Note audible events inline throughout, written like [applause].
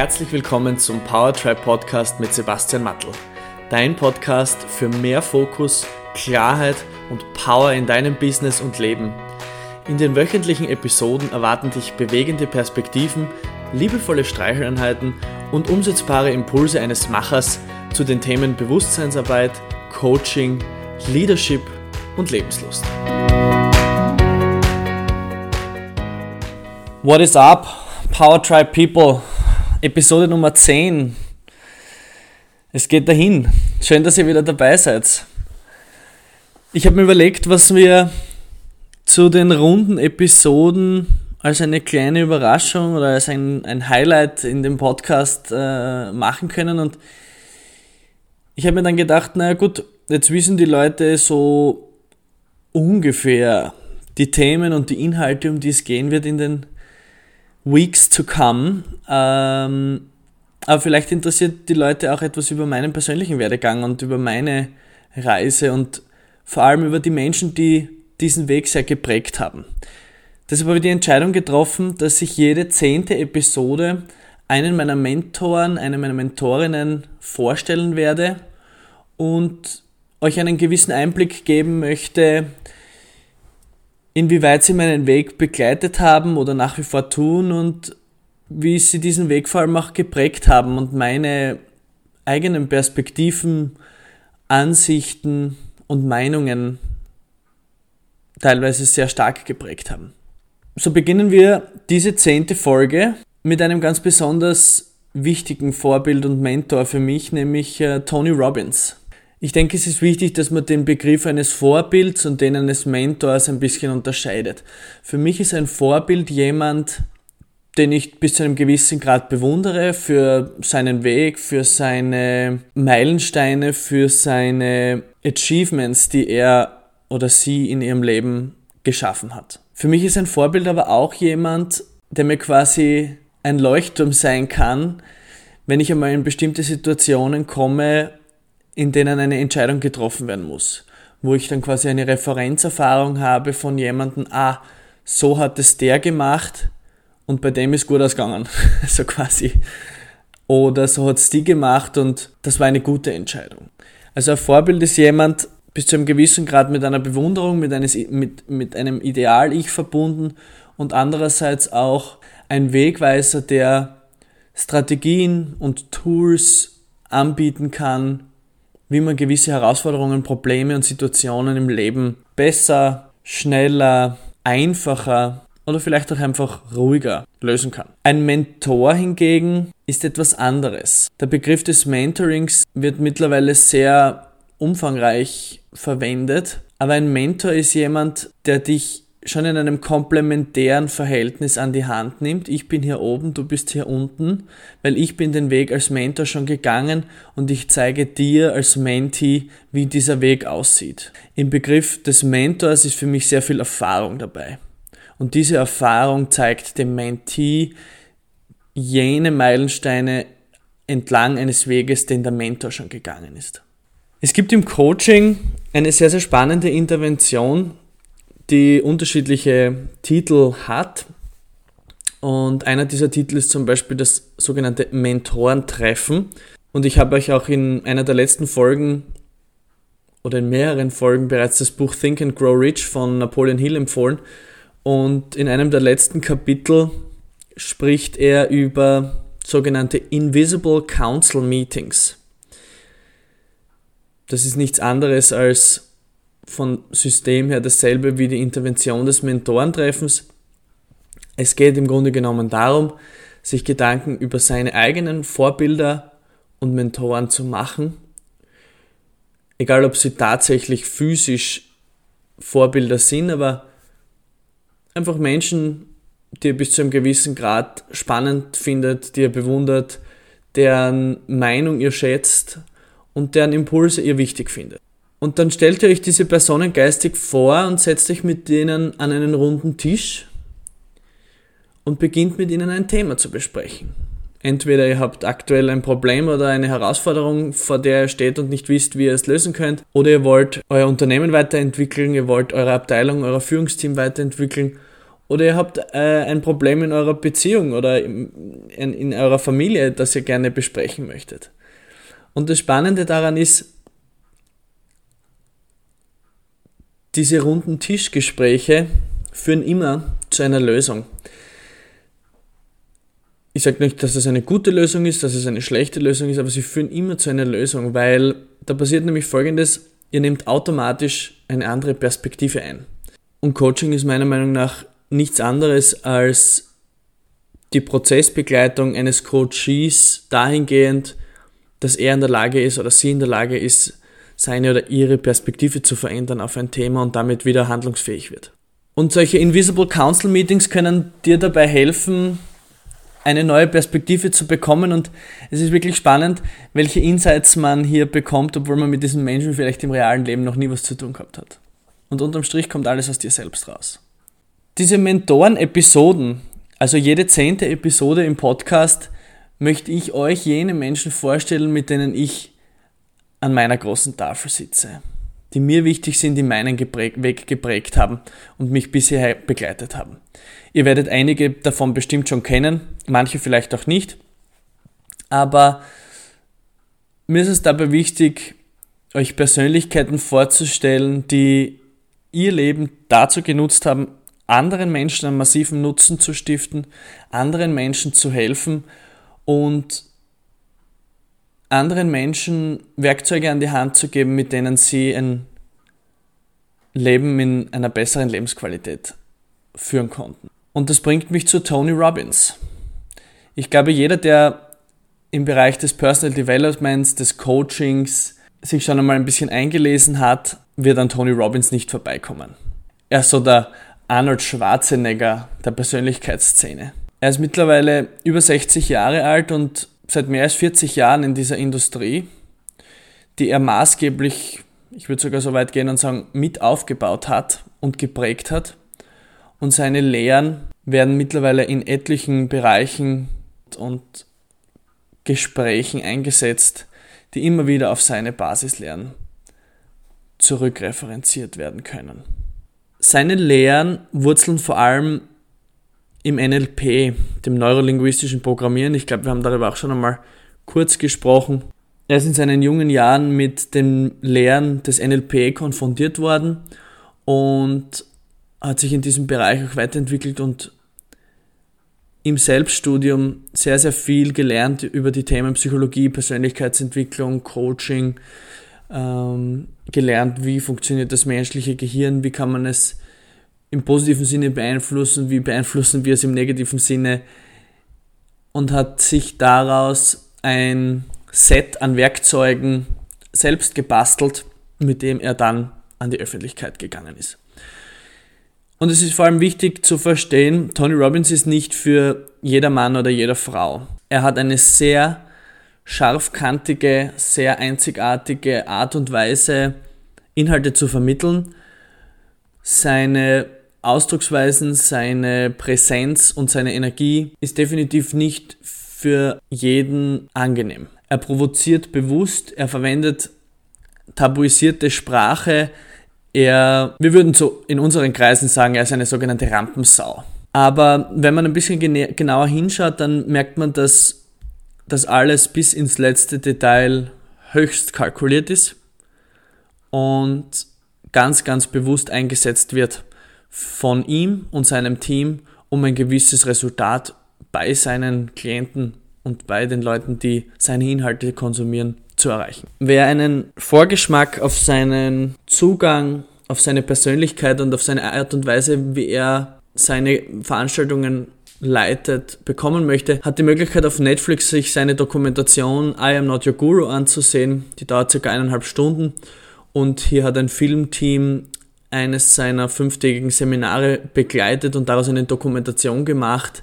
herzlich willkommen zum Powertribe Podcast mit Sebastian Mattel. Dein Podcast für mehr Fokus, Klarheit und Power in deinem Business und Leben. In den wöchentlichen Episoden erwarten dich bewegende Perspektiven, liebevolle Streicheleinheiten und umsetzbare Impulse eines Machers zu den Themen Bewusstseinsarbeit, Coaching, Leadership und Lebenslust. What is up, Power Tribe People? Episode Nummer 10. Es geht dahin. Schön, dass ihr wieder dabei seid. Ich habe mir überlegt, was wir zu den runden Episoden als eine kleine Überraschung oder als ein, ein Highlight in dem Podcast äh, machen können. Und ich habe mir dann gedacht, naja gut, jetzt wissen die Leute so ungefähr die Themen und die Inhalte, um die es gehen wird in den Weeks to come. Ähm, aber vielleicht interessiert die Leute auch etwas über meinen persönlichen Werdegang und über meine Reise und vor allem über die Menschen, die diesen Weg sehr geprägt haben. Deshalb habe ich die Entscheidung getroffen, dass ich jede zehnte Episode einen meiner Mentoren, eine meiner Mentorinnen vorstellen werde und euch einen gewissen Einblick geben möchte, inwieweit sie meinen Weg begleitet haben oder nach wie vor tun und wie sie diesen Weg vor allem auch geprägt haben und meine eigenen Perspektiven, Ansichten und Meinungen teilweise sehr stark geprägt haben. So beginnen wir diese zehnte Folge mit einem ganz besonders wichtigen Vorbild und Mentor für mich, nämlich äh, Tony Robbins. Ich denke, es ist wichtig, dass man den Begriff eines Vorbilds und den eines Mentors ein bisschen unterscheidet. Für mich ist ein Vorbild jemand, den ich bis zu einem gewissen Grad bewundere für seinen Weg, für seine Meilensteine, für seine Achievements, die er oder sie in ihrem Leben geschaffen hat. Für mich ist ein Vorbild aber auch jemand, der mir quasi ein Leuchtturm sein kann, wenn ich einmal in bestimmte Situationen komme, in denen eine Entscheidung getroffen werden muss, wo ich dann quasi eine Referenzerfahrung habe von jemandem, ah, so hat es der gemacht und bei dem ist gut ausgegangen, [laughs] so quasi. Oder so hat es die gemacht und das war eine gute Entscheidung. Also ein Vorbild ist jemand bis zu einem gewissen Grad mit einer Bewunderung, mit, eines, mit, mit einem Ideal-Ich verbunden und andererseits auch ein Wegweiser, der Strategien und Tools anbieten kann, wie man gewisse Herausforderungen, Probleme und Situationen im Leben besser, schneller, einfacher oder vielleicht auch einfach ruhiger lösen kann. Ein Mentor hingegen ist etwas anderes. Der Begriff des Mentorings wird mittlerweile sehr umfangreich verwendet, aber ein Mentor ist jemand, der dich schon in einem komplementären Verhältnis an die Hand nimmt. Ich bin hier oben, du bist hier unten, weil ich bin den Weg als Mentor schon gegangen und ich zeige dir als Mentee, wie dieser Weg aussieht. Im Begriff des Mentors ist für mich sehr viel Erfahrung dabei. Und diese Erfahrung zeigt dem Mentee jene Meilensteine entlang eines Weges, den der Mentor schon gegangen ist. Es gibt im Coaching eine sehr, sehr spannende Intervention, die unterschiedliche Titel hat. Und einer dieser Titel ist zum Beispiel das sogenannte Mentorentreffen. Und ich habe euch auch in einer der letzten Folgen oder in mehreren Folgen bereits das Buch Think and Grow Rich von Napoleon Hill empfohlen. Und in einem der letzten Kapitel spricht er über sogenannte Invisible Council Meetings. Das ist nichts anderes als von System her dasselbe wie die Intervention des Mentorentreffens. Es geht im Grunde genommen darum, sich Gedanken über seine eigenen Vorbilder und Mentoren zu machen, egal ob sie tatsächlich physisch Vorbilder sind, aber einfach Menschen, die ihr bis zu einem gewissen Grad spannend findet, die ihr bewundert, deren Meinung ihr schätzt und deren Impulse ihr wichtig findet. Und dann stellt ihr euch diese Personen geistig vor und setzt euch mit denen an einen runden Tisch und beginnt mit ihnen ein Thema zu besprechen. Entweder ihr habt aktuell ein Problem oder eine Herausforderung, vor der ihr steht und nicht wisst, wie ihr es lösen könnt, oder ihr wollt euer Unternehmen weiterentwickeln, ihr wollt eure Abteilung, euer Führungsteam weiterentwickeln oder ihr habt äh, ein Problem in eurer Beziehung oder in, in, in eurer Familie, das ihr gerne besprechen möchtet. Und das Spannende daran ist, diese runden Tischgespräche führen immer zu einer Lösung. Ich sage nicht, dass es eine gute Lösung ist, dass es eine schlechte Lösung ist, aber sie führen immer zu einer Lösung, weil da passiert nämlich Folgendes, ihr nehmt automatisch eine andere Perspektive ein. Und Coaching ist meiner Meinung nach nichts anderes als die Prozessbegleitung eines Coaches dahingehend, dass er in der Lage ist oder sie in der Lage ist, seine oder ihre Perspektive zu verändern auf ein Thema und damit wieder handlungsfähig wird. Und solche Invisible Council Meetings können dir dabei helfen, eine neue Perspektive zu bekommen und es ist wirklich spannend, welche Insights man hier bekommt, obwohl man mit diesen Menschen vielleicht im realen Leben noch nie was zu tun gehabt hat. Und unterm Strich kommt alles aus dir selbst raus. Diese Mentoren-Episoden, also jede zehnte Episode im Podcast, möchte ich euch jene Menschen vorstellen, mit denen ich an meiner großen Tafel sitze, die mir wichtig sind, die meinen Weg geprägt haben und mich bisher begleitet haben. Ihr werdet einige davon bestimmt schon kennen, manche vielleicht auch nicht, aber mir ist es dabei wichtig, euch Persönlichkeiten vorzustellen, die ihr Leben dazu genutzt haben, anderen Menschen einen massiven Nutzen zu stiften, anderen Menschen zu helfen und anderen Menschen Werkzeuge an die Hand zu geben, mit denen sie ein Leben in einer besseren Lebensqualität führen konnten. Und das bringt mich zu Tony Robbins. Ich glaube, jeder, der im Bereich des Personal Developments, des Coachings sich schon einmal ein bisschen eingelesen hat, wird an Tony Robbins nicht vorbeikommen. Er ist so der Arnold Schwarzenegger der Persönlichkeitsszene. Er ist mittlerweile über 60 Jahre alt und seit mehr als 40 Jahren in dieser Industrie, die er maßgeblich, ich würde sogar so weit gehen und sagen, mit aufgebaut hat und geprägt hat. Und seine Lehren werden mittlerweile in etlichen Bereichen und Gesprächen eingesetzt, die immer wieder auf seine Basislehren zurückreferenziert werden können. Seine Lehren wurzeln vor allem im NLP, dem neurolinguistischen Programmieren, ich glaube, wir haben darüber auch schon einmal kurz gesprochen. Er ist in seinen jungen Jahren mit den Lehren des NLP konfrontiert worden und hat sich in diesem Bereich auch weiterentwickelt und im Selbststudium sehr, sehr viel gelernt über die Themen Psychologie, Persönlichkeitsentwicklung, Coaching, ähm, gelernt, wie funktioniert das menschliche Gehirn, wie kann man es im positiven Sinne beeinflussen, wie beeinflussen wir es im negativen Sinne und hat sich daraus ein Set an Werkzeugen selbst gebastelt, mit dem er dann an die Öffentlichkeit gegangen ist. Und es ist vor allem wichtig zu verstehen, Tony Robbins ist nicht für jeder Mann oder jeder Frau. Er hat eine sehr scharfkantige, sehr einzigartige Art und Weise, Inhalte zu vermitteln. Seine Ausdrucksweisen, seine Präsenz und seine Energie ist definitiv nicht für jeden angenehm. Er provoziert bewusst, er verwendet tabuisierte Sprache, er, wir würden so in unseren Kreisen sagen, er ist eine sogenannte Rampensau. Aber wenn man ein bisschen genauer hinschaut, dann merkt man, dass das alles bis ins letzte Detail höchst kalkuliert ist und ganz, ganz bewusst eingesetzt wird von ihm und seinem Team, um ein gewisses Resultat bei seinen Klienten und bei den Leuten, die seine Inhalte konsumieren, zu erreichen. Wer einen Vorgeschmack auf seinen Zugang, auf seine Persönlichkeit und auf seine Art und Weise, wie er seine Veranstaltungen leitet, bekommen möchte, hat die Möglichkeit auf Netflix sich seine Dokumentation I Am Not Your Guru anzusehen. Die dauert circa eineinhalb Stunden und hier hat ein Filmteam eines seiner fünftägigen Seminare begleitet und daraus eine Dokumentation gemacht,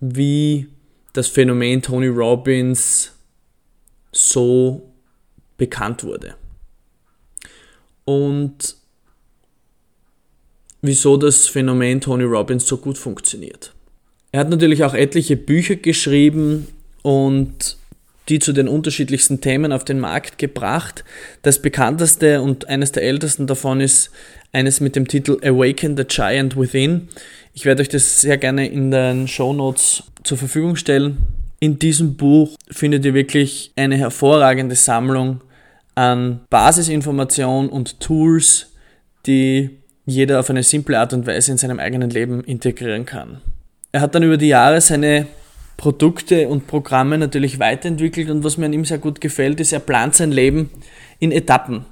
wie das Phänomen Tony Robbins so bekannt wurde. Und wieso das Phänomen Tony Robbins so gut funktioniert. Er hat natürlich auch etliche Bücher geschrieben und die zu den unterschiedlichsten Themen auf den Markt gebracht. Das bekannteste und eines der ältesten davon ist eines mit dem Titel Awaken the Giant Within, Ich werde euch das sehr gerne in den Show Notes zur Verfügung stellen. In diesem Buch findet ihr wirklich eine hervorragende Sammlung an Basisinformationen und Tools, die jeder auf eine simple Art und Weise in seinem eigenen Leben integrieren kann. Er hat dann über die Jahre seine Produkte und Programme natürlich weiterentwickelt und was mir an ihm sehr gut gefällt, ist, er plant sein Leben in Etappen.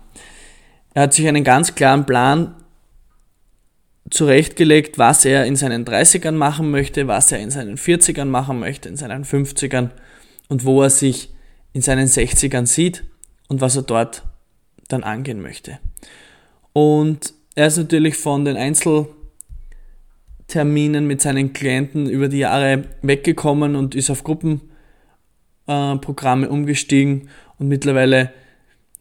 Er hat sich einen ganz klaren Plan zurechtgelegt, was er in seinen 30ern machen möchte, was er in seinen 40ern machen möchte, in seinen 50ern und wo er sich in seinen 60ern sieht und was er dort dann angehen möchte. Und er ist natürlich von den Einzelterminen mit seinen Klienten über die Jahre weggekommen und ist auf Gruppenprogramme äh, umgestiegen und mittlerweile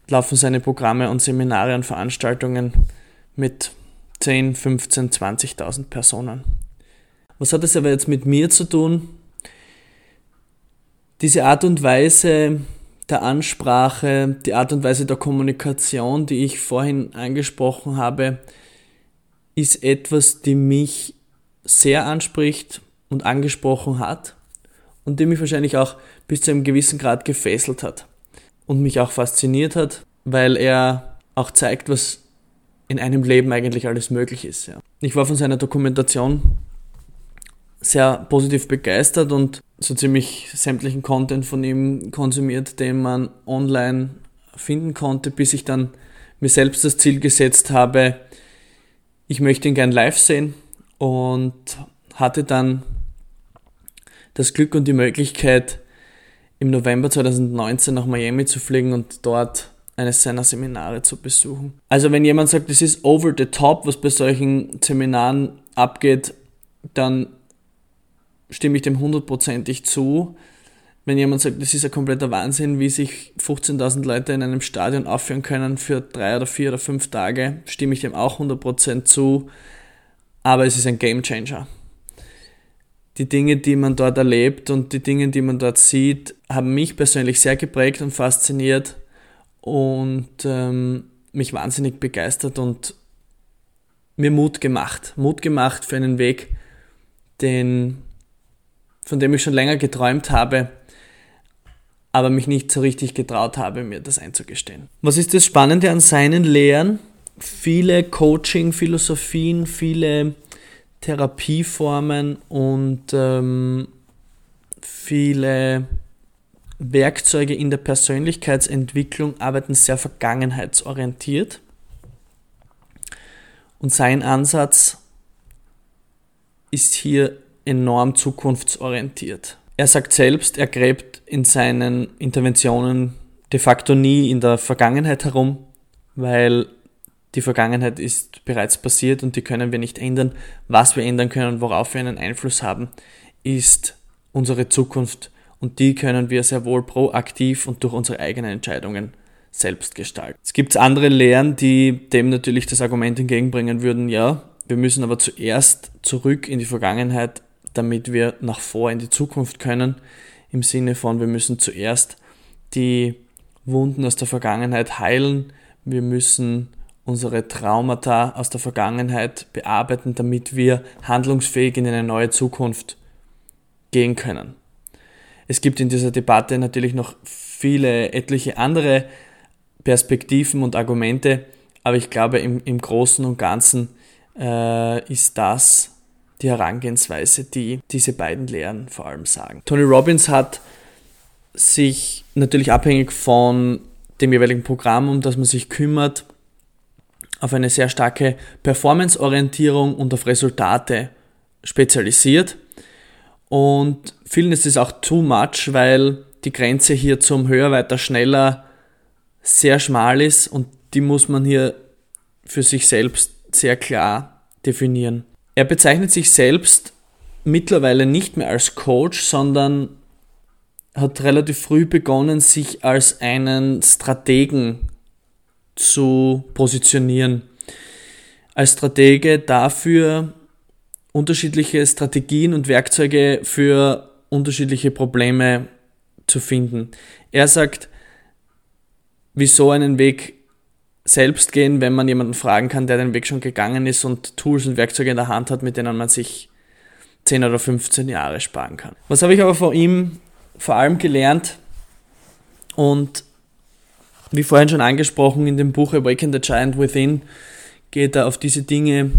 laufen seine Programme und Seminare und Veranstaltungen mit 10, 15, 20.000 Personen. Was hat es aber jetzt mit mir zu tun? Diese Art und Weise der Ansprache, die Art und Weise der Kommunikation, die ich vorhin angesprochen habe, ist etwas, die mich sehr anspricht und angesprochen hat und die mich wahrscheinlich auch bis zu einem gewissen Grad gefesselt hat und mich auch fasziniert hat, weil er auch zeigt, was in einem Leben eigentlich alles möglich ist. Ja. Ich war von seiner Dokumentation sehr positiv begeistert und so ziemlich sämtlichen Content von ihm konsumiert, den man online finden konnte, bis ich dann mir selbst das Ziel gesetzt habe, ich möchte ihn gern live sehen und hatte dann das Glück und die Möglichkeit, im November 2019 nach Miami zu fliegen und dort eines seiner Seminare zu besuchen. Also wenn jemand sagt, es ist over the top, was bei solchen Seminaren abgeht, dann stimme ich dem hundertprozentig zu. Wenn jemand sagt, das ist ein kompletter Wahnsinn, wie sich 15.000 Leute in einem Stadion aufführen können für drei oder vier oder fünf Tage, stimme ich dem auch 100% zu. Aber es ist ein Game Changer. Die Dinge, die man dort erlebt und die Dinge, die man dort sieht, haben mich persönlich sehr geprägt und fasziniert und ähm, mich wahnsinnig begeistert und mir Mut gemacht. Mut gemacht für einen Weg, den von dem ich schon länger geträumt habe, aber mich nicht so richtig getraut habe, mir das einzugestehen. Was ist das Spannende an seinen Lehren? Viele Coaching-Philosophien, viele Therapieformen und ähm, viele Werkzeuge in der Persönlichkeitsentwicklung arbeiten sehr vergangenheitsorientiert. Und sein Ansatz ist hier enorm zukunftsorientiert. Er sagt selbst, er gräbt in seinen Interventionen de facto nie in der Vergangenheit herum, weil die Vergangenheit ist bereits passiert und die können wir nicht ändern. Was wir ändern können worauf wir einen Einfluss haben, ist unsere Zukunft und die können wir sehr wohl proaktiv und durch unsere eigenen Entscheidungen selbst gestalten. Es gibt andere Lehren, die dem natürlich das Argument entgegenbringen würden, ja, wir müssen aber zuerst zurück in die Vergangenheit damit wir nach vor in die Zukunft können. Im Sinne von, wir müssen zuerst die Wunden aus der Vergangenheit heilen. Wir müssen unsere Traumata aus der Vergangenheit bearbeiten, damit wir handlungsfähig in eine neue Zukunft gehen können. Es gibt in dieser Debatte natürlich noch viele, etliche andere Perspektiven und Argumente, aber ich glaube, im, im Großen und Ganzen äh, ist das die Herangehensweise, die diese beiden Lehren vor allem sagen. Tony Robbins hat sich natürlich abhängig von dem jeweiligen Programm, um das man sich kümmert, auf eine sehr starke Performance-Orientierung und auf Resultate spezialisiert. Und vielen ist es auch too much, weil die Grenze hier zum höher, weiter, schneller sehr schmal ist und die muss man hier für sich selbst sehr klar definieren. Er bezeichnet sich selbst mittlerweile nicht mehr als Coach, sondern hat relativ früh begonnen, sich als einen Strategen zu positionieren. Als Stratege dafür, unterschiedliche Strategien und Werkzeuge für unterschiedliche Probleme zu finden. Er sagt, wieso einen Weg selbst gehen, wenn man jemanden fragen kann, der den Weg schon gegangen ist und Tools und Werkzeuge in der Hand hat, mit denen man sich 10 oder 15 Jahre sparen kann. Was habe ich aber von ihm vor allem gelernt und wie vorhin schon angesprochen in dem Buch Awaken the Giant Within geht er auf diese Dinge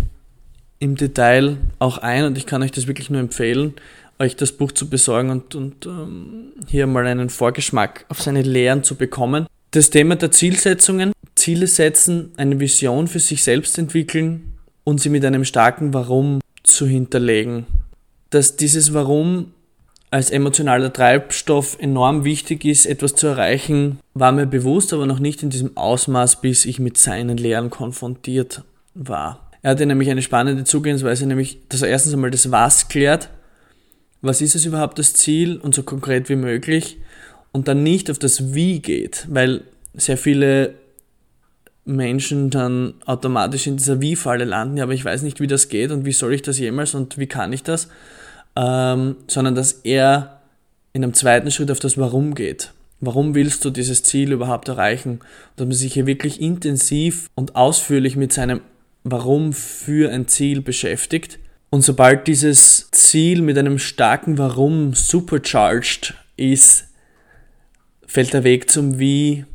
im Detail auch ein und ich kann euch das wirklich nur empfehlen, euch das Buch zu besorgen und, und ähm, hier mal einen Vorgeschmack auf seine Lehren zu bekommen. Das Thema der Zielsetzungen, Ziele setzen, eine Vision für sich selbst entwickeln und sie mit einem starken Warum zu hinterlegen. Dass dieses Warum als emotionaler Treibstoff enorm wichtig ist, etwas zu erreichen, war mir bewusst, aber noch nicht in diesem Ausmaß, bis ich mit seinen Lehren konfrontiert war. Er hatte nämlich eine spannende Zugehensweise, nämlich, dass er erstens einmal das Was klärt, was ist es überhaupt das Ziel und so konkret wie möglich? Und dann nicht auf das Wie geht, weil sehr viele Menschen dann automatisch in dieser Wie-Falle landen, ja, aber ich weiß nicht, wie das geht und wie soll ich das jemals und wie kann ich das, ähm, sondern dass er in einem zweiten Schritt auf das Warum geht. Warum willst du dieses Ziel überhaupt erreichen? Dass man sich hier wirklich intensiv und ausführlich mit seinem Warum für ein Ziel beschäftigt. Und sobald dieses Ziel mit einem starken Warum supercharged ist, fällt der Weg zum Wie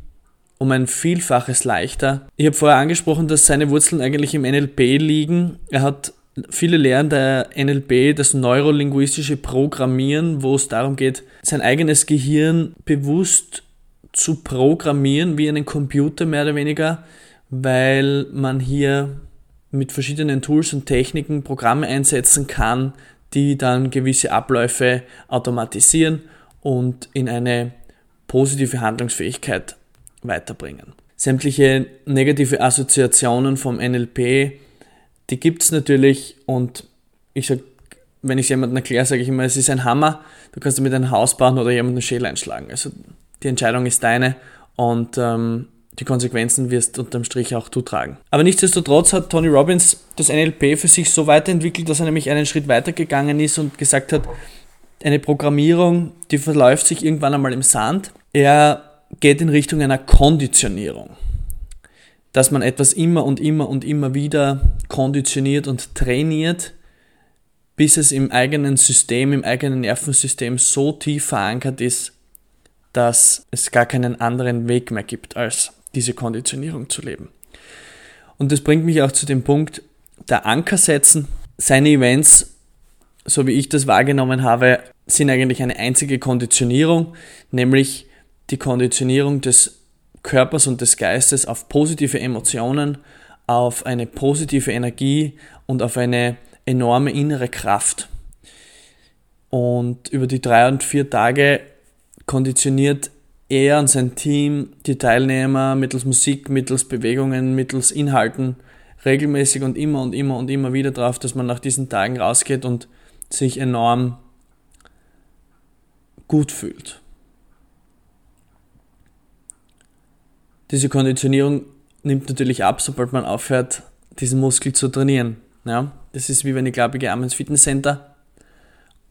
um ein Vielfaches leichter. Ich habe vorher angesprochen, dass seine Wurzeln eigentlich im NLP liegen. Er hat viele Lehren der NLP, das neurolinguistische Programmieren, wo es darum geht, sein eigenes Gehirn bewusst zu programmieren, wie einen Computer mehr oder weniger, weil man hier mit verschiedenen Tools und Techniken Programme einsetzen kann, die dann gewisse Abläufe automatisieren und in eine positive Handlungsfähigkeit weiterbringen. Sämtliche negative Assoziationen vom NLP, die gibt es natürlich und ich sage, wenn ich es jemandem erkläre, sage ich immer, es ist ein Hammer, du kannst damit ein Haus bauen oder jemanden Schäl einschlagen. Also die Entscheidung ist deine und ähm, die Konsequenzen wirst unterm Strich auch du tragen. Aber nichtsdestotrotz hat Tony Robbins das NLP für sich so weiterentwickelt, dass er nämlich einen Schritt weitergegangen ist und gesagt hat, eine Programmierung, die verläuft sich irgendwann einmal im Sand. Er geht in Richtung einer Konditionierung. Dass man etwas immer und immer und immer wieder konditioniert und trainiert, bis es im eigenen System, im eigenen Nervensystem so tief verankert ist, dass es gar keinen anderen Weg mehr gibt, als diese Konditionierung zu leben. Und das bringt mich auch zu dem Punkt der Anker setzen. Seine Events, so wie ich das wahrgenommen habe, sind eigentlich eine einzige Konditionierung, nämlich die Konditionierung des Körpers und des Geistes auf positive Emotionen, auf eine positive Energie und auf eine enorme innere Kraft. Und über die drei und vier Tage konditioniert er und sein Team die Teilnehmer mittels Musik, mittels Bewegungen, mittels Inhalten regelmäßig und immer und immer und immer wieder darauf, dass man nach diesen Tagen rausgeht und sich enorm gut fühlt. Diese Konditionierung nimmt natürlich ab, sobald man aufhört, diesen Muskel zu trainieren. Ja? Das ist wie wenn ich glaube, ich gehe ins Fitnesscenter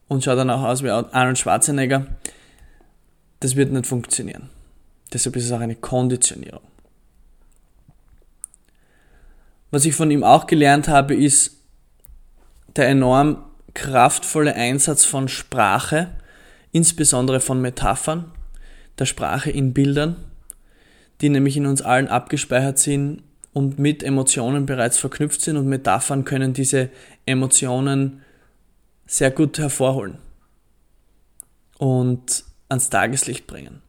und schaue dann auch aus wie Arnold Schwarzenegger. Das wird nicht funktionieren. Deshalb ist es auch eine Konditionierung. Was ich von ihm auch gelernt habe, ist der enorm kraftvolle Einsatz von Sprache, insbesondere von Metaphern, der Sprache in Bildern die nämlich in uns allen abgespeichert sind und mit Emotionen bereits verknüpft sind und Metaphern können diese Emotionen sehr gut hervorholen und ans Tageslicht bringen.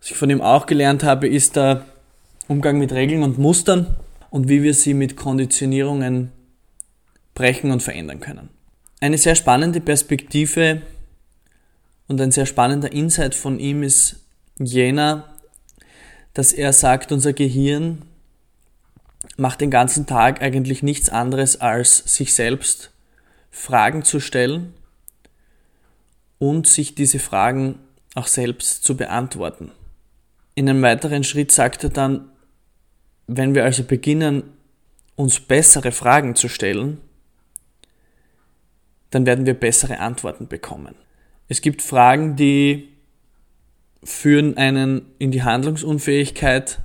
Was ich von ihm auch gelernt habe, ist der Umgang mit Regeln und Mustern und wie wir sie mit Konditionierungen brechen und verändern können. Eine sehr spannende Perspektive und ein sehr spannender Insight von ihm ist jener, dass er sagt, unser Gehirn macht den ganzen Tag eigentlich nichts anderes als sich selbst Fragen zu stellen und sich diese Fragen auch selbst zu beantworten. In einem weiteren Schritt sagt er dann, wenn wir also beginnen, uns bessere Fragen zu stellen, dann werden wir bessere Antworten bekommen. Es gibt Fragen, die führen einen in die Handlungsunfähigkeit.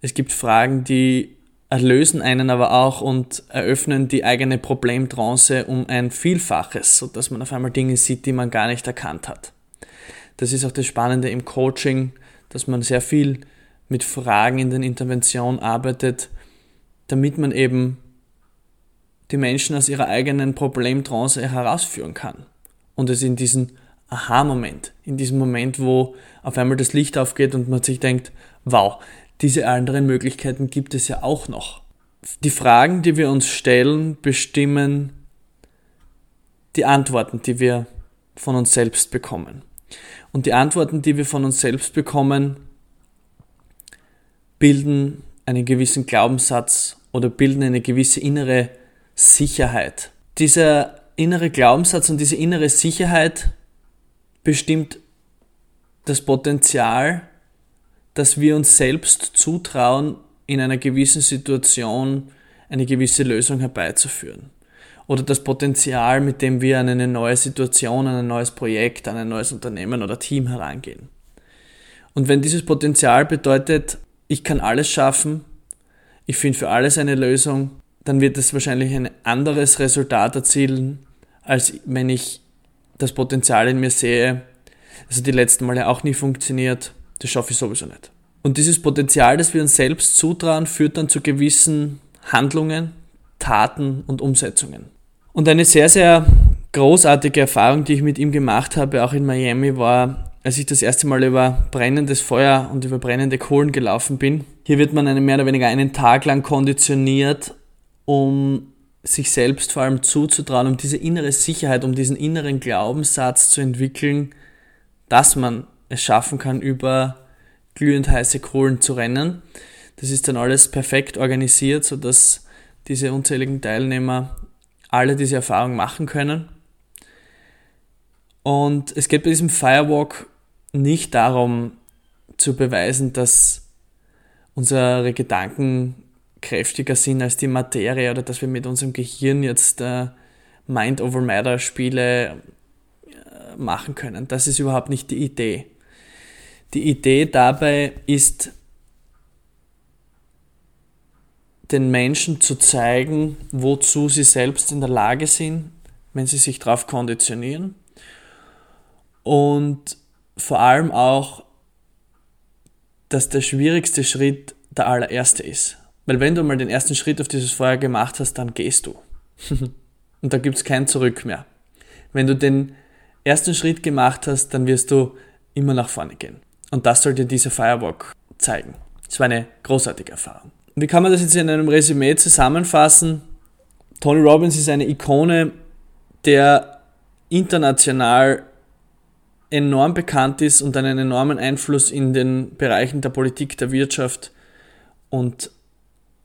Es gibt Fragen, die erlösen einen aber auch und eröffnen die eigene Problemtrance um ein Vielfaches, sodass man auf einmal Dinge sieht, die man gar nicht erkannt hat. Das ist auch das Spannende im Coaching, dass man sehr viel mit Fragen in den Interventionen arbeitet, damit man eben die Menschen aus ihrer eigenen Problemtrance herausführen kann. Und es in diesen Aha-Moment, in diesem Moment, wo auf einmal das Licht aufgeht und man sich denkt, wow, diese anderen Möglichkeiten gibt es ja auch noch. Die Fragen, die wir uns stellen, bestimmen die Antworten, die wir von uns selbst bekommen. Und die Antworten, die wir von uns selbst bekommen, bilden einen gewissen Glaubenssatz oder bilden eine gewisse innere Sicherheit. Dieser innere Glaubenssatz und diese innere Sicherheit bestimmt das Potenzial, dass wir uns selbst zutrauen, in einer gewissen Situation eine gewisse Lösung herbeizuführen. Oder das Potenzial, mit dem wir an eine neue Situation, an ein neues Projekt, an ein neues Unternehmen oder Team herangehen. Und wenn dieses Potenzial bedeutet, ich kann alles schaffen, ich finde für alles eine Lösung, dann wird es wahrscheinlich ein anderes Resultat erzielen, als wenn ich das Potenzial in mir sehe. Das hat die letzten Male auch nie funktioniert, das schaffe ich sowieso nicht. Und dieses Potenzial, das wir uns selbst zutrauen, führt dann zu gewissen Handlungen, Taten und Umsetzungen. Und eine sehr, sehr großartige Erfahrung, die ich mit ihm gemacht habe, auch in Miami, war, als ich das erste Mal über brennendes Feuer und über brennende Kohlen gelaufen bin. Hier wird man einen mehr oder weniger einen Tag lang konditioniert, um sich selbst vor allem zuzutrauen, um diese innere Sicherheit, um diesen inneren Glaubenssatz zu entwickeln, dass man es schaffen kann, über glühend heiße Kohlen zu rennen. Das ist dann alles perfekt organisiert, sodass diese unzähligen Teilnehmer alle diese Erfahrung machen können. Und es geht bei diesem Firewalk nicht darum zu beweisen, dass unsere Gedanken kräftiger sind als die Materie oder dass wir mit unserem Gehirn jetzt äh, Mind over Matter Spiele äh, machen können. Das ist überhaupt nicht die Idee. Die Idee dabei ist, den Menschen zu zeigen, wozu sie selbst in der Lage sind, wenn sie sich darauf konditionieren. Und vor allem auch, dass der schwierigste Schritt der allererste ist. Weil wenn du mal den ersten Schritt auf dieses Feuer gemacht hast, dann gehst du. [laughs] Und da gibt es kein Zurück mehr. Wenn du den ersten Schritt gemacht hast, dann wirst du immer nach vorne gehen. Und das soll dir dieser Firewalk zeigen. Es war eine großartige Erfahrung. Wie kann man das jetzt in einem Resümee zusammenfassen? Tony Robbins ist eine Ikone, der international enorm bekannt ist und einen enormen Einfluss in den Bereichen der Politik, der Wirtschaft und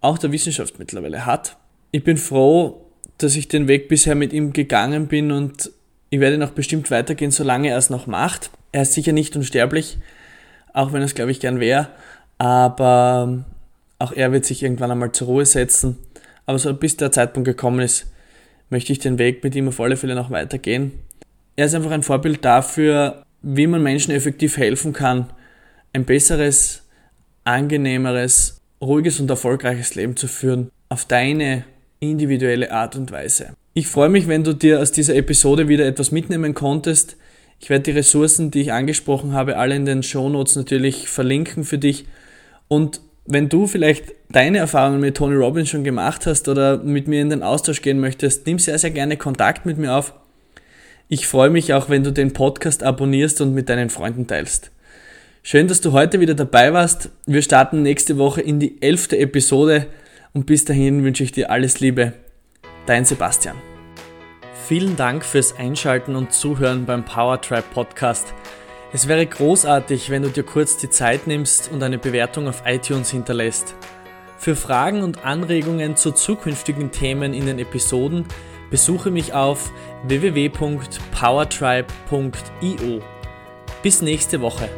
auch der Wissenschaft mittlerweile hat. Ich bin froh, dass ich den Weg bisher mit ihm gegangen bin und ich werde noch bestimmt weitergehen, solange er es noch macht. Er ist sicher nicht unsterblich, auch wenn es, glaube ich, gern wäre, aber auch er wird sich irgendwann einmal zur Ruhe setzen. Aber so bis der Zeitpunkt gekommen ist, möchte ich den Weg mit ihm auf alle Fälle noch weitergehen. Er ist einfach ein Vorbild dafür, wie man Menschen effektiv helfen kann, ein besseres, angenehmeres ruhiges und erfolgreiches Leben zu führen, auf deine individuelle Art und Weise. Ich freue mich, wenn du dir aus dieser Episode wieder etwas mitnehmen konntest. Ich werde die Ressourcen, die ich angesprochen habe, alle in den Show Notes natürlich verlinken für dich. Und wenn du vielleicht deine Erfahrungen mit Tony Robbins schon gemacht hast oder mit mir in den Austausch gehen möchtest, nimm sehr, sehr gerne Kontakt mit mir auf. Ich freue mich auch, wenn du den Podcast abonnierst und mit deinen Freunden teilst. Schön, dass du heute wieder dabei warst. Wir starten nächste Woche in die elfte Episode und bis dahin wünsche ich dir alles Liebe. Dein Sebastian. Vielen Dank fürs Einschalten und Zuhören beim Powertribe Podcast. Es wäre großartig, wenn du dir kurz die Zeit nimmst und eine Bewertung auf iTunes hinterlässt. Für Fragen und Anregungen zu zukünftigen Themen in den Episoden besuche mich auf www.powertribe.io. Bis nächste Woche.